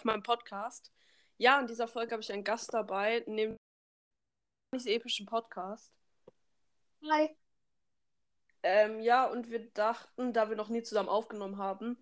auf meinem Podcast. Ja, in dieser Folge habe ich einen Gast dabei, nämlich diesen epischen Podcast. Hi. Ähm, ja, und wir dachten, da wir noch nie zusammen aufgenommen haben,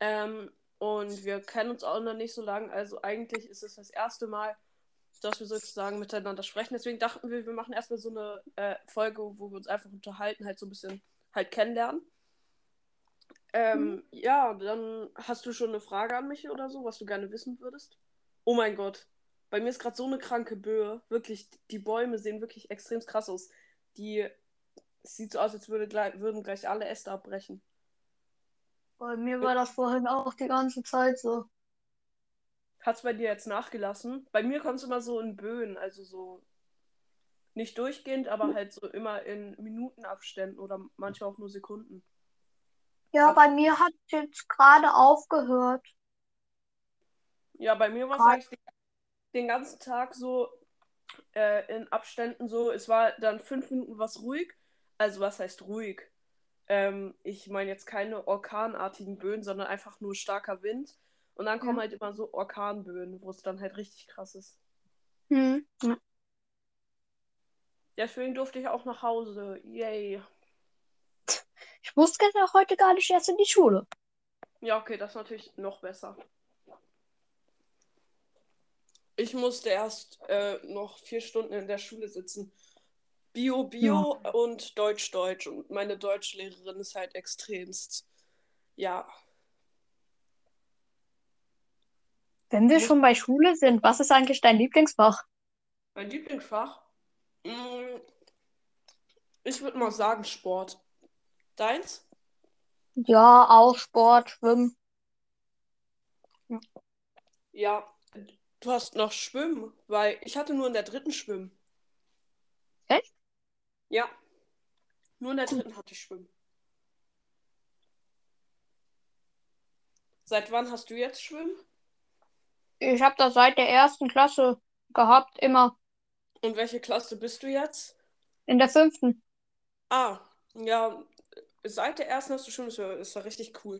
ähm, und wir kennen uns auch noch nicht so lange, also eigentlich ist es das erste Mal, dass wir sozusagen miteinander sprechen. Deswegen dachten wir, wir machen erstmal so eine äh, Folge, wo wir uns einfach unterhalten, halt so ein bisschen halt kennenlernen. Ähm, mhm. Ja, dann hast du schon eine Frage an mich oder so, was du gerne wissen würdest? Oh mein Gott. Bei mir ist gerade so eine kranke Böe. Wirklich, die Bäume sehen wirklich extrem krass aus. Die. Es sieht so aus, als würde gleich, würden gleich alle Äste abbrechen. Bei mir war das vorhin auch die ganze Zeit so. Hat es bei dir jetzt nachgelassen? Bei mir kommt es immer so in Böen, also so nicht durchgehend, aber halt so immer in Minutenabständen oder manchmal auch nur Sekunden. Ja, bei mir hat es jetzt gerade aufgehört. Ja, bei mir war es eigentlich den, den, ganzen Tag so äh, in Abständen so. Es war dann fünf Minuten was ruhig. Also was heißt ruhig? Ähm, ich meine jetzt keine orkanartigen Böen, sondern einfach nur starker Wind. Und dann kommen ja. halt immer so Orkanböen, wo es dann halt richtig krass ist. Hm. Ja. Deswegen durfte ich auch nach Hause. Yay. Ich musste heute gar nicht erst in die Schule. Ja, okay, das ist natürlich noch besser. Ich musste erst äh, noch vier Stunden in der Schule sitzen. Bio, Bio ja. und Deutsch, Deutsch. Und meine Deutschlehrerin ist halt extremst. Ja. Wenn wir Muss... schon bei Schule sind, was ist eigentlich dein Lieblingsfach? Mein Lieblingsfach? Mm, ich würde mal sagen Sport. Deins? Ja, auch Sport, Schwimmen. Ja. du hast noch Schwimmen, weil ich hatte nur in der dritten Schwimmen. Echt? Ja. Nur in der dritten hatte ich Schwimmen. Seit wann hast du jetzt Schwimmen? Ich habe das seit der ersten Klasse gehabt, immer. Und welche Klasse bist du jetzt? In der fünften. Ah, ja, seit der ersten hast du schon, ist ja, ist ja richtig cool.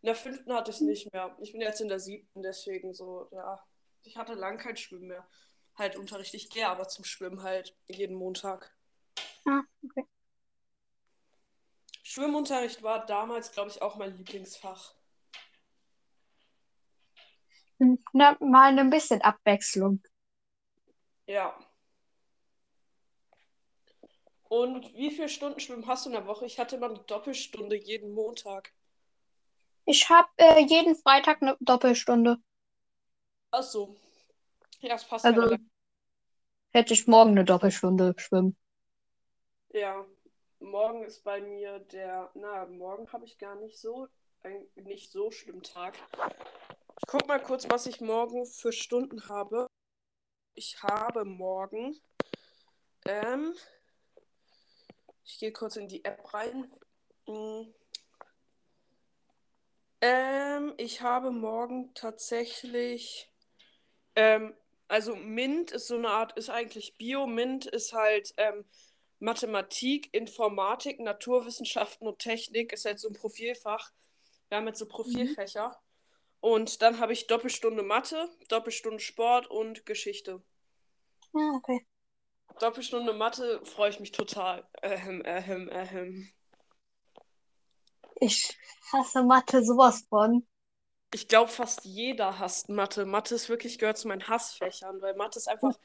In der fünften hatte ich es nicht mehr. Ich bin jetzt in der siebten, deswegen so, ja. Ich hatte lang kein Schwimmen mehr. Halt Unterricht, ich gehe aber zum Schwimmen halt jeden Montag. Ah, okay. Schwimmunterricht war damals, glaube ich, auch mein Lieblingsfach. Na, mal ein bisschen Abwechslung. Ja. Und wie viele Stunden Schwimmen hast du in der Woche? Ich hatte immer eine Doppelstunde jeden Montag. Ich habe äh, jeden Freitag eine Doppelstunde. Ach so. Ja, es passt also, ja hätte ich morgen eine Doppelstunde schwimmen. Ja, morgen ist bei mir der, na, morgen habe ich gar nicht so, ein nicht so schlimm Tag. Ich guck mal kurz, was ich morgen für Stunden habe. Ich habe morgen, ähm, ich gehe kurz in die App rein. Hm. Ähm, ich habe morgen tatsächlich, ähm, also MINT ist so eine Art, ist eigentlich Bio, MINT ist halt ähm, Mathematik, Informatik, Naturwissenschaften und Technik, ist halt so ein Profilfach. Wir haben jetzt so Profilfächer. Mhm. Und dann habe ich Doppelstunde Mathe, Doppelstunde Sport und Geschichte. Ah, okay. Doppelstunde Mathe freue ich mich total. Ähm, ähm, ähm. Ich hasse Mathe sowas von. Ich glaube, fast jeder hasst Mathe. Mathe ist wirklich gehört zu meinen Hassfächern, weil Mathe ist einfach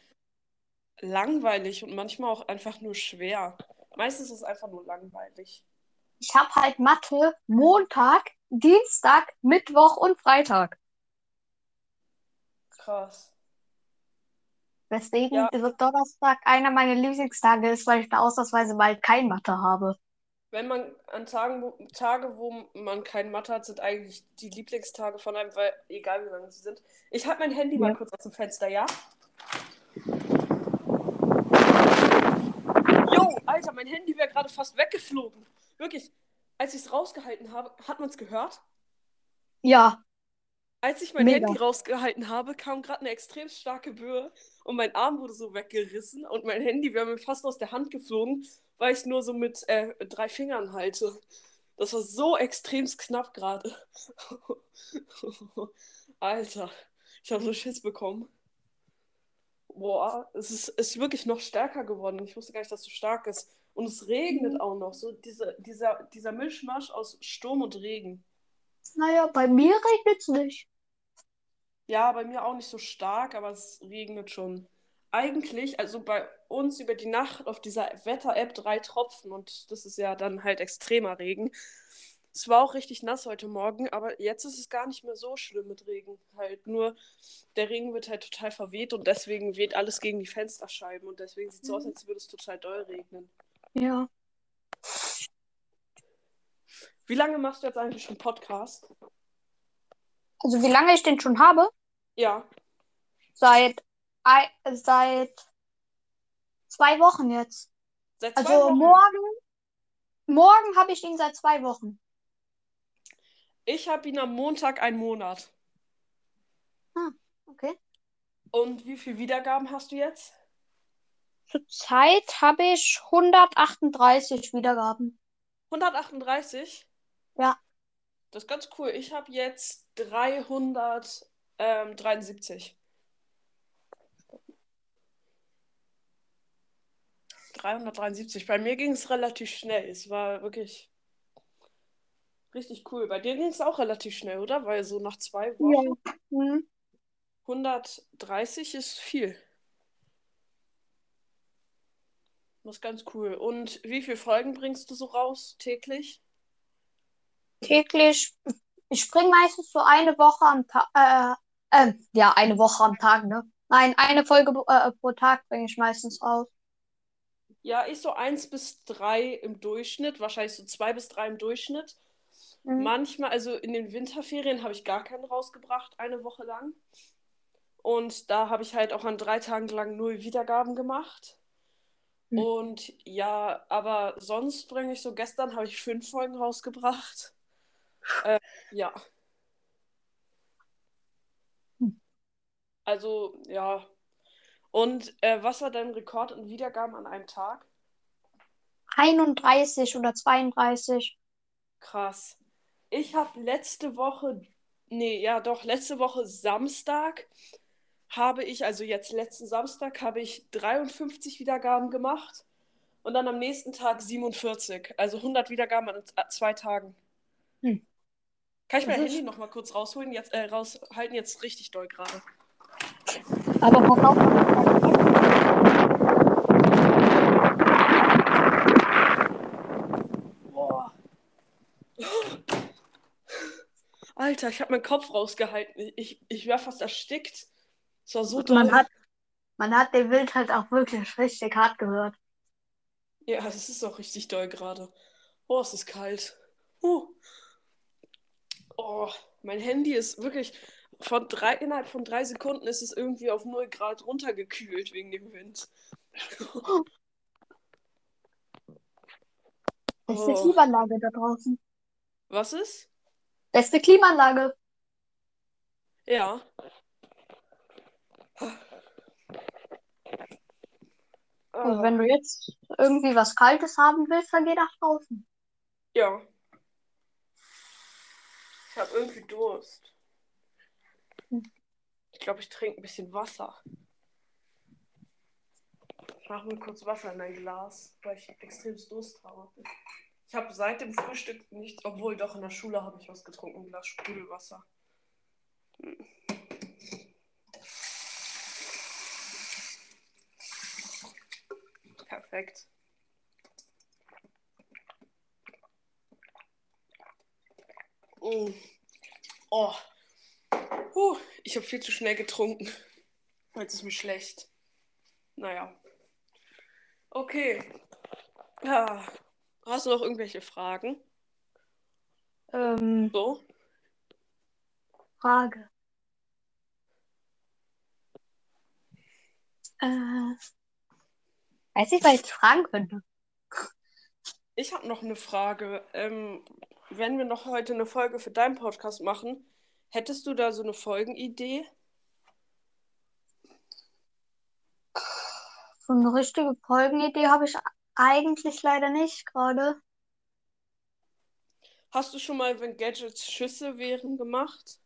langweilig und manchmal auch einfach nur schwer. Meistens ist es einfach nur langweilig. Ich habe halt Mathe Montag, Dienstag, Mittwoch und Freitag. Krass. Weswegen ja. Donnerstag einer meiner Lieblingstage ist, weil ich da ausnahmsweise bald kein Mathe habe. Wenn man an Tagen, wo, Tage, wo man kein Mathe hat, sind eigentlich die Lieblingstage von einem, weil egal wie lange sie sind. Ich halte mein Handy ja. mal kurz aus dem Fenster, ja? Jo, Alter, mein Handy wäre gerade fast weggeflogen. Wirklich, als ich es rausgehalten habe, hat man es gehört? Ja. Als ich mein Mega. Handy rausgehalten habe, kam gerade eine extrem starke Böe und mein Arm wurde so weggerissen und mein Handy wäre mir fast aus der Hand geflogen, weil ich es nur so mit äh, drei Fingern halte. Das war so extrem knapp gerade. Alter. Ich habe so Schiss bekommen. Boah, es ist, ist wirklich noch stärker geworden. Ich wusste gar nicht, dass es so stark ist. Und es regnet Mhm. auch noch. So diese, dieser, dieser Mischmasch aus Sturm und Regen. Naja, bei mir regnet es nicht. Ja, bei mir auch nicht so stark, aber es regnet schon. Eigentlich, also bei uns über die Nacht auf dieser Wetter-App drei Tropfen und das ist ja dann halt extremer Regen. Es war auch richtig nass heute Morgen, aber jetzt ist es gar nicht mehr so schlimm mit Regen. Halt nur, der Regen wird halt total verweht und deswegen weht alles gegen die Fensterscheiben und deswegen sieht es so aus, Mhm. als würde es total doll regnen. Ja. Wie lange machst du jetzt eigentlich schon Podcast? Also wie lange ich den schon habe? Ja, Seit, ei- seit zwei Wochen jetzt. seit zwei Also Wochen. morgen, morgen habe ich ihn seit zwei Wochen. Ich habe ihn am Montag einen Monat. Okay. Und wie viele Wiedergaben hast du jetzt? Zurzeit habe ich 138 Wiedergaben. 138? Ja. Das ist ganz cool. Ich habe jetzt 373. 373. Bei mir ging es relativ schnell. Es war wirklich richtig cool. Bei dir ging es auch relativ schnell, oder? Weil so nach zwei Wochen Hm. 130 ist viel. Das ist ganz cool. Und wie viele Folgen bringst du so raus täglich? Täglich. Ich springe meistens so eine Woche am Tag. Äh, äh, ja, eine Woche am Tag, ne? Nein, eine Folge äh, pro Tag bringe ich meistens raus. Ja, ich so eins bis drei im Durchschnitt, wahrscheinlich so zwei bis drei im Durchschnitt. Mhm. Manchmal, also in den Winterferien habe ich gar keinen rausgebracht, eine Woche lang. Und da habe ich halt auch an drei Tagen lang null Wiedergaben gemacht. Hm. Und ja, aber sonst bringe ich so, gestern habe ich fünf Folgen rausgebracht. Äh, ja. Also, ja. Und äh, was war dein Rekord in Wiedergaben an einem Tag? 31 oder 32. Krass. Ich habe letzte Woche, nee, ja doch, letzte Woche Samstag habe ich, also jetzt letzten Samstag, habe ich 53 Wiedergaben gemacht und dann am nächsten Tag 47. Also 100 Wiedergaben an zwei Tagen. Hm. Kann ich mein Handy nochmal kurz rausholen? Jetzt, äh, raushalten jetzt richtig doll gerade. Aber pass auf. Boah. Alter, ich habe meinen Kopf rausgehalten. Ich, ich wäre fast erstickt. Es war so doll. Man hat, man hat den Wind halt auch wirklich richtig hart gehört. Ja, es ist auch richtig doll gerade. Oh, es ist kalt. Uh. Oh, mein Handy ist wirklich von drei, innerhalb von drei Sekunden ist es irgendwie auf 0 Grad runtergekühlt wegen dem Wind. Beste Oh. Klimaanlage da draußen. Was ist? Beste Klimaanlage. Ja. Ah, wenn du jetzt irgendwie was Kaltes haben willst, dann geh nach draußen. ja. Ich habe irgendwie Durst. Ich glaube, ich trinke ein bisschen Wasser. Ich mache mir kurz Wasser in ein Glas, weil ich extrem Durst habe. Ich habe seit dem Frühstück nichts, obwohl doch in der Schule habe ich was getrunken, ein Glas Sprudelwasser. Hm. Perfekt. Mm. Oh. Puh, ich habe viel zu schnell getrunken. Jetzt ist mir schlecht. Naja. Okay. Ja. Hast du noch irgendwelche Fragen? Ähm, So? Frage. Äh, weiß ich, was ich fragen könnte. Ich habe noch eine Frage. Ähm, wenn wir noch heute eine Folge für deinen Podcast machen, hättest du da so eine Folgenidee? So eine richtige Folgenidee habe ich eigentlich leider nicht gerade. Hast du schon mal, wenn Gadgets Schüsse wären, gemacht?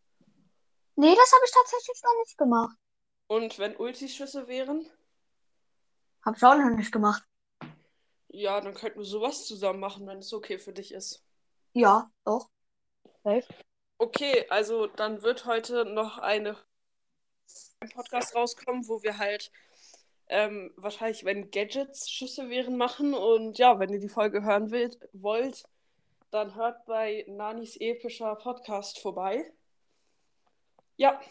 Nee, das habe ich tatsächlich noch nicht gemacht. Und wenn Ultischüsse wären? Habe ich auch noch nicht gemacht. Ja, dann könnten wir sowas zusammen machen, wenn es okay für dich ist. Ja, doch. Safe. Okay, also dann wird heute noch eine ein Podcast rauskommen, wo wir halt ähm, wahrscheinlich, wenn Gadgets Schüsse wären, machen. Und ja, wenn ihr die Folge hören wollt, wollt dann hört bei Nanis epischer Podcast vorbei. Ja.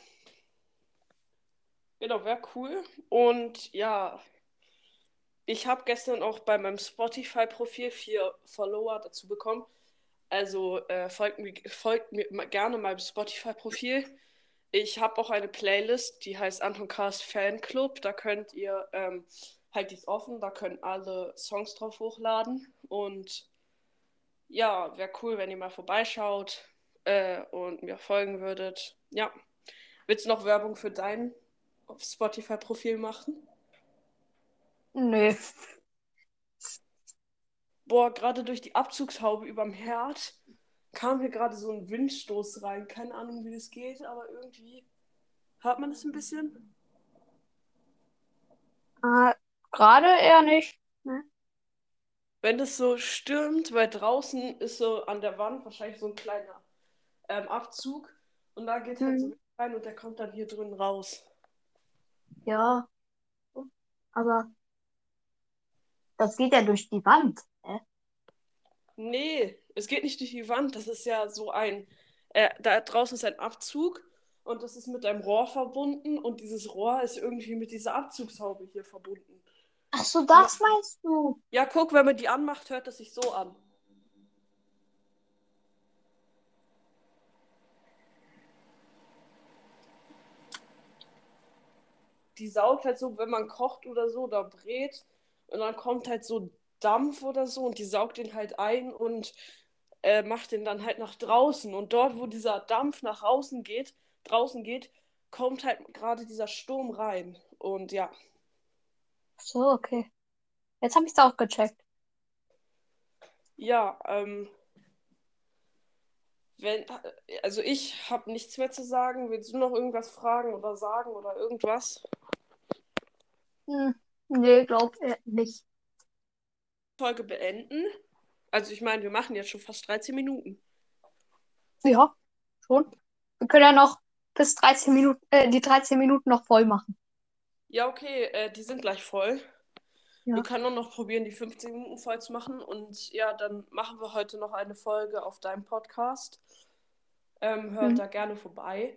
Genau, wäre cool. Und ja, ich habe gestern auch bei meinem Spotify-Profil vier Follower dazu bekommen. Also äh, folgt, mir, folgt mir gerne meinem Spotify-Profil. Ich habe auch eine Playlist, die heißt Anton Cast Fanclub. Da könnt ihr, ähm, halt die offen, da können alle Songs drauf hochladen. Und ja, wäre cool, wenn ihr mal vorbeischaut äh, und mir folgen würdet. Ja. Willst du noch Werbung für dein Spotify-Profil machen? Nö. Boah, gerade durch die Abzugshaube überm Herd kam hier gerade so ein Windstoß rein. Keine Ahnung, wie das geht, aber irgendwie hört man das ein bisschen. Äh, gerade eher nicht. Ne? Wenn es so stürmt, weil draußen ist so an der Wand wahrscheinlich so ein kleiner ähm, Abzug und da geht halt so Mhm. Wind rein und der kommt dann hier drin raus. Ja. Aber das geht ja durch die Wand. Ne? Nee, es geht nicht durch die Wand. Das ist ja so ein. Äh, da draußen ist ein Abzug und das ist mit einem Rohr verbunden und dieses Rohr ist irgendwie mit dieser Abzugshaube hier verbunden. Ach so, das meinst du? Ja, guck, wenn man die anmacht, hört das sich so an. Die saugt halt so, wenn man kocht oder so oder brät und dann kommt halt so Dampf oder so und die saugt den halt ein und äh, macht den dann halt nach draußen. Und dort, wo dieser Dampf nach außen geht, draußen geht, kommt halt gerade dieser Sturm rein. Und ja, So, okay. Jetzt habe ich es auch gecheckt. ja, ähm, wenn, also ich habe nichts mehr zu sagen. Willst du noch irgendwas fragen oder sagen oder irgendwas? Hm, nee, glaub äh, nicht. Folge beenden. Also ich meine, wir machen jetzt schon fast 13 Minuten. Ja, schon. Wir können ja noch bis 13 Minuten, äh, die 13 Minuten noch voll machen. Ja, okay, äh, die sind gleich voll. Ja. Wir können nur noch probieren, die 15 Minuten voll zu machen. Und ja, dann machen wir heute noch eine Folge auf deinem Podcast. Ähm, hört Mhm. da gerne vorbei.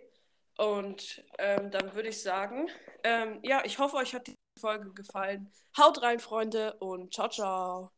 Und ähm, dann würde ich sagen, ähm, ja, ich hoffe, euch hat die Folge gefallen. Haut rein, Freunde, und ciao, ciao.